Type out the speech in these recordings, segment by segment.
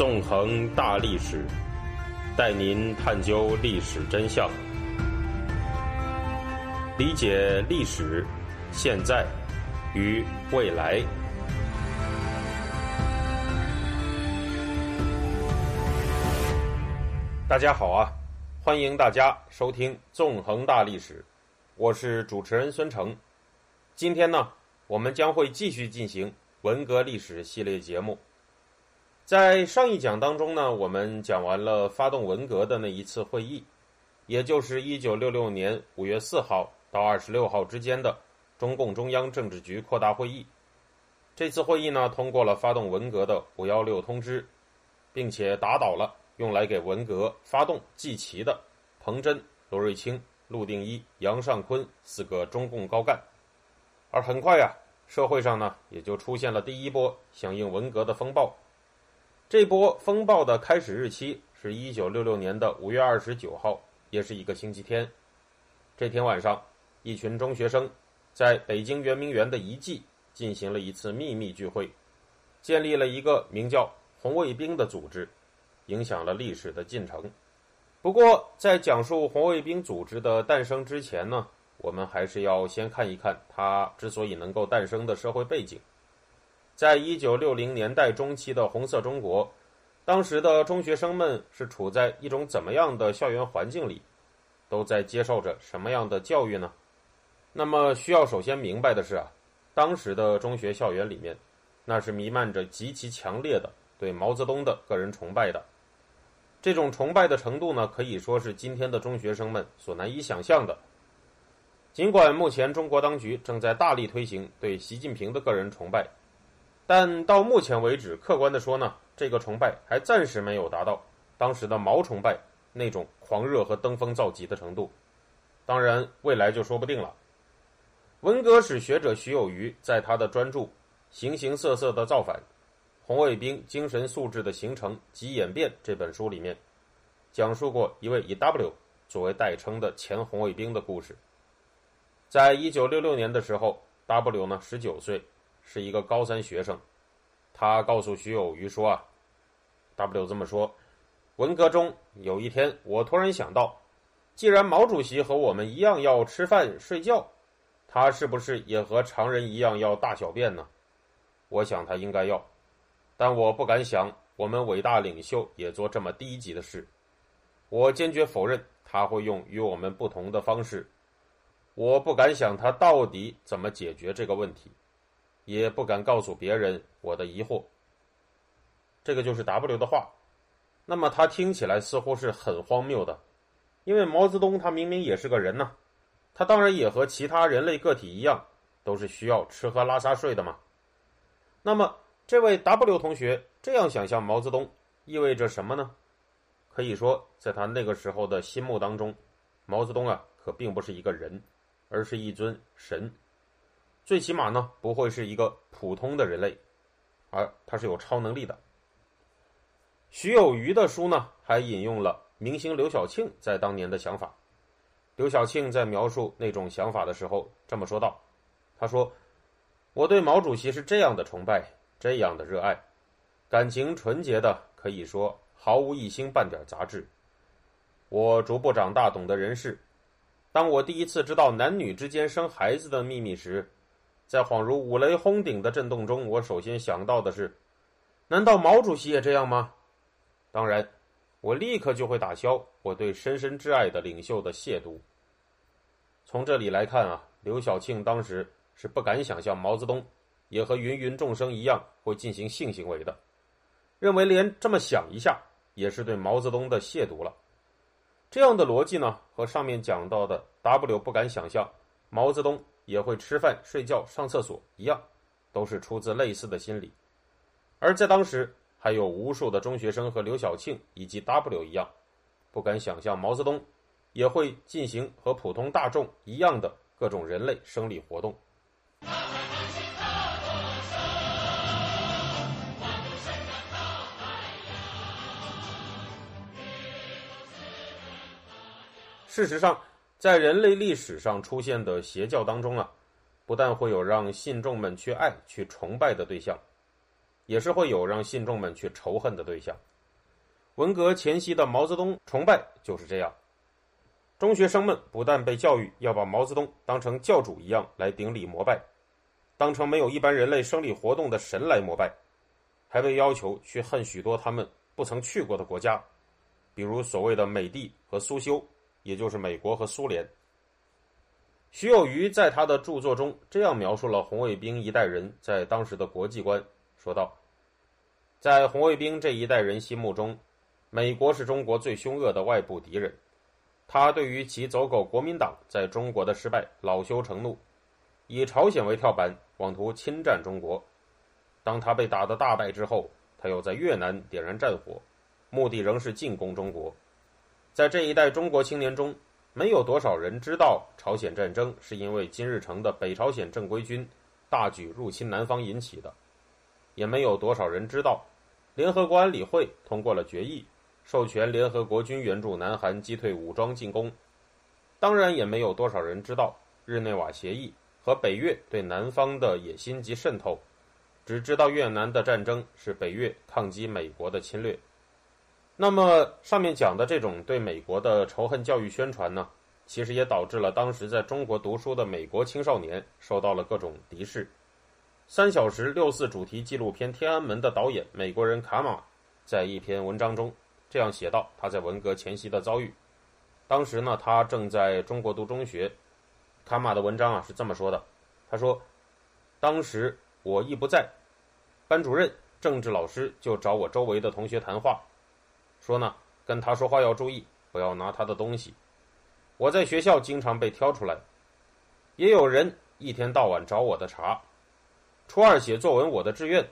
纵横大历史，带您探究历史真相，理解历史、现在与未来。大家好啊，欢迎大家收听《纵横大历史》，我是主持人孙成。今天呢，我们将会继续进行文革历史系列节目。在上一讲当中呢，我们讲完了发动文革的那一次会议，也就是一九六六年五月四号到二十六号之间的中共中央政治局扩大会议。这次会议呢，通过了发动文革的“五幺六”通知，并且打倒了。用来给文革发动祭旗的彭真、罗瑞卿、陆定一、杨尚昆四个中共高干，而很快呀，社会上呢也就出现了第一波响应文革的风暴。这波风暴的开始日期是一九六六年的五月二十九号，也是一个星期天。这天晚上，一群中学生在北京圆明园的遗迹进行了一次秘密聚会，建立了一个名叫“红卫兵”的组织。影响了历史的进程。不过，在讲述红卫兵组织的诞生之前呢，我们还是要先看一看它之所以能够诞生的社会背景。在一九六零年代中期的红色中国，当时的中学生们是处在一种怎么样的校园环境里？都在接受着什么样的教育呢？那么，需要首先明白的是啊，当时的中学校园里面，那是弥漫着极其强烈的对毛泽东的个人崇拜的。这种崇拜的程度呢，可以说是今天的中学生们所难以想象的。尽管目前中国当局正在大力推行对习近平的个人崇拜，但到目前为止，客观的说呢，这个崇拜还暂时没有达到当时的毛崇拜那种狂热和登峰造极的程度。当然，未来就说不定了。文革史学者徐有余在他的专著《形形色色的造反》。红卫兵精神素质的形成及演变这本书里面，讲述过一位以 W 作为代称的前红卫兵的故事。在一九六六年的时候，W 呢十九岁，是一个高三学生。他告诉徐有余说：“啊，W 这么说，文革中有一天，我突然想到，既然毛主席和我们一样要吃饭睡觉，他是不是也和常人一样要大小便呢？我想他应该要。”但我不敢想，我们伟大领袖也做这么低级的事。我坚决否认他会用与我们不同的方式。我不敢想他到底怎么解决这个问题，也不敢告诉别人我的疑惑。这个就是 W 的话。那么他听起来似乎是很荒谬的，因为毛泽东他明明也是个人呐，他当然也和其他人类个体一样，都是需要吃喝拉撒睡的嘛。那么。这位 W 同学这样想象毛泽东，意味着什么呢？可以说，在他那个时候的心目当中，毛泽东啊，可并不是一个人，而是一尊神。最起码呢，不会是一个普通的人类，而他是有超能力的。徐有余的书呢，还引用了明星刘晓庆在当年的想法。刘晓庆在描述那种想法的时候这么说道：“他说，我对毛主席是这样的崇拜。”这样的热爱，感情纯洁的，可以说毫无一星半点杂质。我逐步长大，懂得人事。当我第一次知道男女之间生孩子的秘密时，在恍如五雷轰顶的震动中，我首先想到的是：难道毛主席也这样吗？当然，我立刻就会打消我对深深挚爱的领袖的亵渎。从这里来看啊，刘晓庆当时是不敢想象毛泽东。也和芸芸众生一样会进行性行为的，认为连这么想一下也是对毛泽东的亵渎了。这样的逻辑呢，和上面讲到的 W 不敢想象毛泽东也会吃饭、睡觉、上厕所一样，都是出自类似的心理。而在当时，还有无数的中学生和刘晓庆以及 W 一样，不敢想象毛泽东也会进行和普通大众一样的各种人类生理活动。事实上，在人类历史上出现的邪教当中啊，不但会有让信众们去爱、去崇拜的对象，也是会有让信众们去仇恨的对象。文革前夕的毛泽东崇拜就是这样，中学生们不但被教育要把毛泽东当成教主一样来顶礼膜拜，当成没有一般人类生理活动的神来膜拜，还被要求去恨许多他们不曾去过的国家，比如所谓的美帝和苏修，也就是美国和苏联。徐有余在他的著作中这样描述了红卫兵一代人在当时的国际观，说道：“在红卫兵这一代人心目中，美国是中国最凶恶的外部敌人。他对于其走狗国民党在中国的失败恼羞成怒，以朝鲜为跳板，妄图侵占中国。当他被打得大败之后，他又在越南点燃战火，目的仍是进攻中国。在这一代中国青年中。”没有多少人知道朝鲜战争是因为金日成的北朝鲜正规军大举入侵南方引起的，也没有多少人知道联合国安理会通过了决议，授权联合国军援助南韩击退武装进攻。当然，也没有多少人知道日内瓦协议和北越对南方的野心及渗透，只知道越南的战争是北越抗击美国的侵略。那么上面讲的这种对美国的仇恨教育宣传呢，其实也导致了当时在中国读书的美国青少年受到了各种敌视。三小时六四主题纪录片《天安门》的导演美国人卡马，在一篇文章中这样写道：他在文革前夕的遭遇。当时呢，他正在中国读中学。卡马的文章啊是这么说的：他说，当时我一不在，班主任、政治老师就找我周围的同学谈话。说呢，跟他说话要注意，不要拿他的东西。我在学校经常被挑出来，也有人一天到晚找我的茬。初二写作文，我的志愿，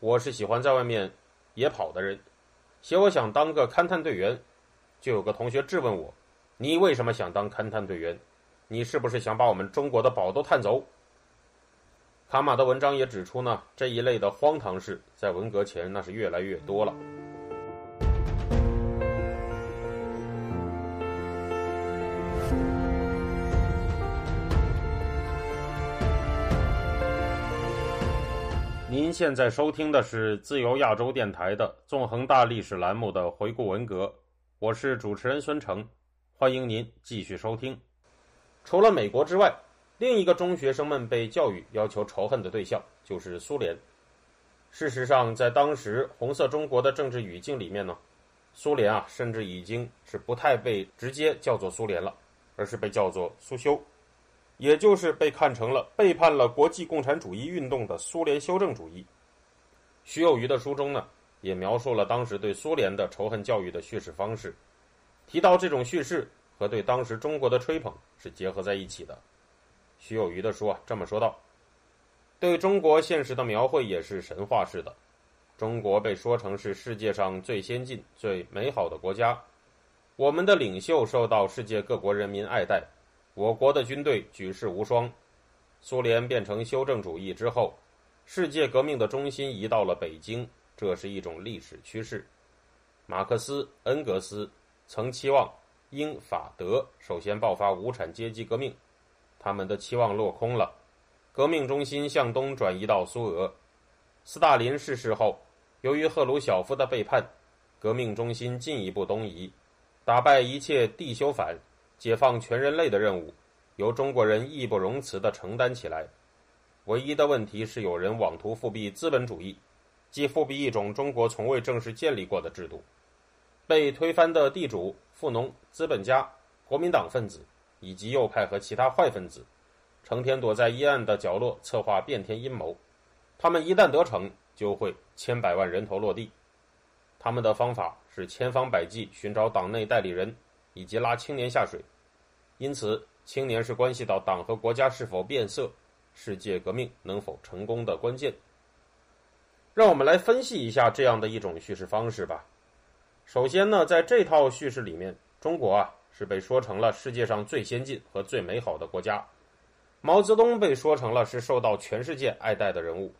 我是喜欢在外面野跑的人，写我想当个勘探队员，就有个同学质问我：“你为什么想当勘探队员？你是不是想把我们中国的宝都探走？”卡马的文章也指出呢，这一类的荒唐事在文革前那是越来越多了。您现在收听的是自由亚洲电台的《纵横大历史》栏目的回顾文革，我是主持人孙成，欢迎您继续收听。除了美国之外，另一个中学生们被教育要求仇恨的对象就是苏联。事实上，在当时红色中国的政治语境里面呢，苏联啊，甚至已经是不太被直接叫做苏联了，而是被叫做苏修。也就是被看成了背叛了国际共产主义运动的苏联修正主义。徐有余的书中呢，也描述了当时对苏联的仇恨教育的叙事方式，提到这种叙事和对当时中国的吹捧是结合在一起的。徐有余的书啊，这么说道：对中国现实的描绘也是神话式的，中国被说成是世界上最先进、最美好的国家，我们的领袖受到世界各国人民爱戴。我国的军队举世无双，苏联变成修正主义之后，世界革命的中心移到了北京，这是一种历史趋势。马克思、恩格斯曾期望英法德首先爆发无产阶级革命，他们的期望落空了，革命中心向东转移到苏俄。斯大林逝世后，由于赫鲁晓夫的背叛，革命中心进一步东移，打败一切地修反。解放全人类的任务，由中国人义不容辞地承担起来。唯一的问题是，有人妄图复辟资本主义，即复辟一种中国从未正式建立过的制度。被推翻的地主、富农、资本家、国民党分子以及右派和其他坏分子，成天躲在阴暗的角落策划变天阴谋。他们一旦得逞，就会千百万人头落地。他们的方法是千方百计寻找党内代理人，以及拉青年下水。因此，青年是关系到党和国家是否变色、世界革命能否成功的关键。让我们来分析一下这样的一种叙事方式吧。首先呢，在这套叙事里面，中国啊是被说成了世界上最先进和最美好的国家，毛泽东被说成了是受到全世界爱戴的人物。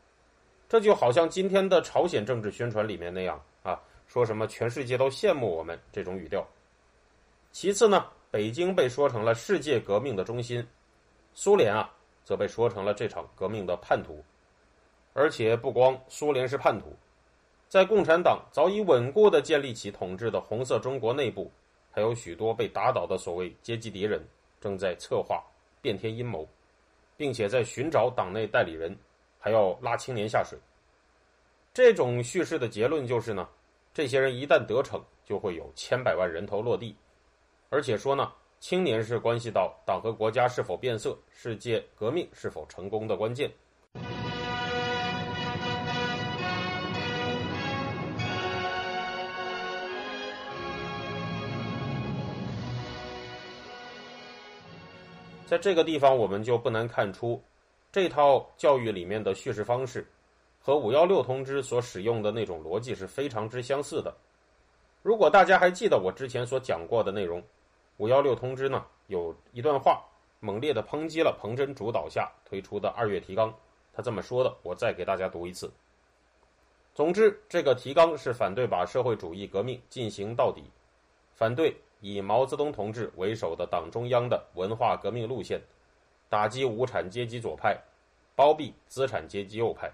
这就好像今天的朝鲜政治宣传里面那样啊，说什么全世界都羡慕我们这种语调。其次呢。北京被说成了世界革命的中心，苏联啊，则被说成了这场革命的叛徒。而且不光苏联是叛徒，在共产党早已稳固的建立起统治的红色中国内部，还有许多被打倒的所谓阶级敌人正在策划变天阴谋，并且在寻找党内代理人，还要拉青年下水。这种叙事的结论就是呢，这些人一旦得逞，就会有千百万人头落地，而且说呢。青年是关系到党和国家是否变色、世界革命是否成功的关键。在这个地方，我们就不难看出，这套教育里面的叙事方式和五幺六通知所使用的那种逻辑是非常之相似的。如果大家还记得我之前所讲过的内容。五幺六通知呢，有一段话猛烈的抨击了彭真主导下推出的二月提纲。他这么说的，我再给大家读一次。总之，这个提纲是反对把社会主义革命进行到底，反对以毛泽东同志为首的党中央的文化革命路线，打击无产阶级左派，包庇资产阶级右派，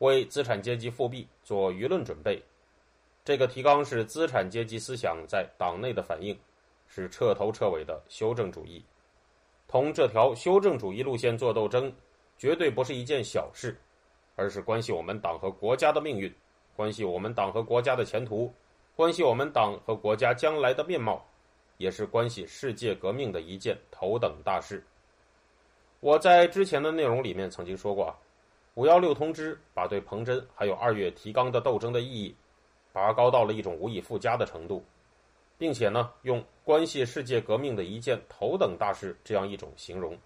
为资产阶级复辟做舆论准备。这个提纲是资产阶级思想在党内的反应。是彻头彻尾的修正主义，同这条修正主义路线做斗争，绝对不是一件小事，而是关系我们党和国家的命运，关系我们党和国家的前途，关系我们党和国家将来的面貌，也是关系世界革命的一件头等大事。我在之前的内容里面曾经说过啊，五幺六通知把对彭真还有二月提纲的斗争的意义，拔高到了一种无以复加的程度。并且呢，用关系世界革命的一件头等大事这样一种形容，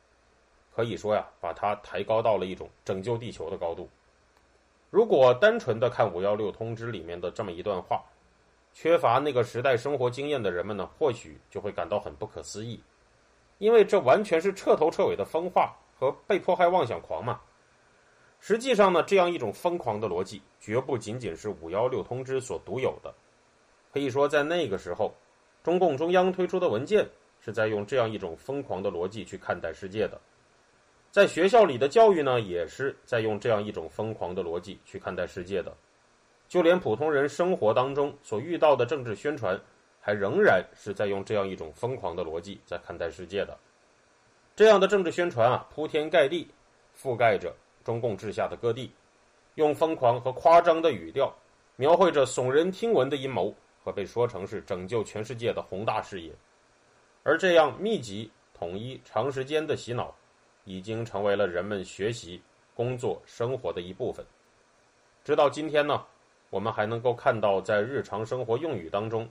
可以说呀，把它抬高到了一种拯救地球的高度。如果单纯的看五幺六通知里面的这么一段话，缺乏那个时代生活经验的人们呢，或许就会感到很不可思议，因为这完全是彻头彻尾的疯话和被迫害妄想狂嘛。实际上呢，这样一种疯狂的逻辑，绝不仅仅是五幺六通知所独有的，可以说在那个时候。中共中央推出的文件是在用这样一种疯狂的逻辑去看待世界的，在学校里的教育呢，也是在用这样一种疯狂的逻辑去看待世界的，就连普通人生活当中所遇到的政治宣传，还仍然是在用这样一种疯狂的逻辑在看待世界的。这样的政治宣传啊，铺天盖地，覆盖着中共治下的各地，用疯狂和夸张的语调，描绘着耸人听闻的阴谋。和被说成是拯救全世界的宏大事业，而这样密集、统一、长时间的洗脑，已经成为了人们学习、工作、生活的一部分。直到今天呢，我们还能够看到，在日常生活用语当中，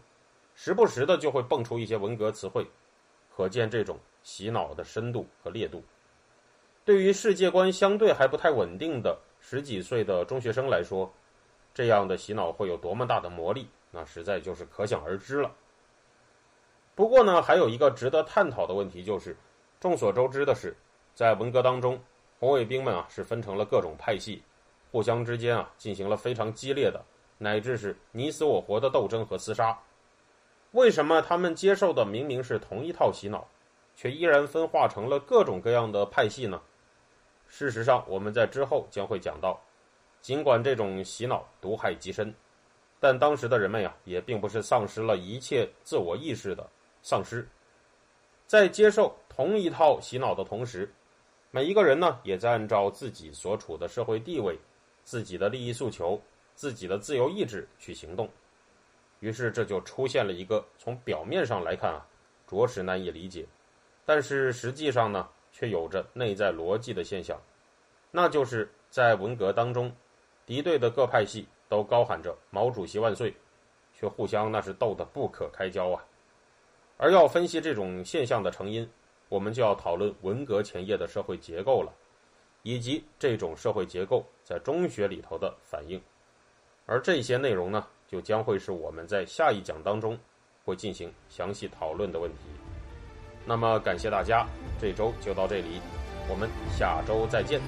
时不时的就会蹦出一些文革词汇，可见这种洗脑的深度和烈度。对于世界观相对还不太稳定的十几岁的中学生来说，这样的洗脑会有多么大的魔力？那实在就是可想而知了。不过呢，还有一个值得探讨的问题，就是众所周知的是，在文革当中，红卫兵们啊是分成了各种派系，互相之间啊进行了非常激烈的，乃至是你死我活的斗争和厮杀。为什么他们接受的明明是同一套洗脑，却依然分化成了各种各样的派系呢？事实上，我们在之后将会讲到，尽管这种洗脑毒害极深。但当时的人们呀，也并不是丧失了一切自我意识的丧失，在接受同一套洗脑的同时，每一个人呢，也在按照自己所处的社会地位、自己的利益诉求、自己的自由意志去行动。于是，这就出现了一个从表面上来看啊，着实难以理解，但是实际上呢，却有着内在逻辑的现象，那就是在文革当中，敌对的各派系。都高喊着“毛主席万岁”，却互相那是斗得不可开交啊！而要分析这种现象的成因，我们就要讨论文革前夜的社会结构了，以及这种社会结构在中学里头的反应。而这些内容呢，就将会是我们在下一讲当中会进行详细讨论的问题。那么，感谢大家，这周就到这里，我们下周再见。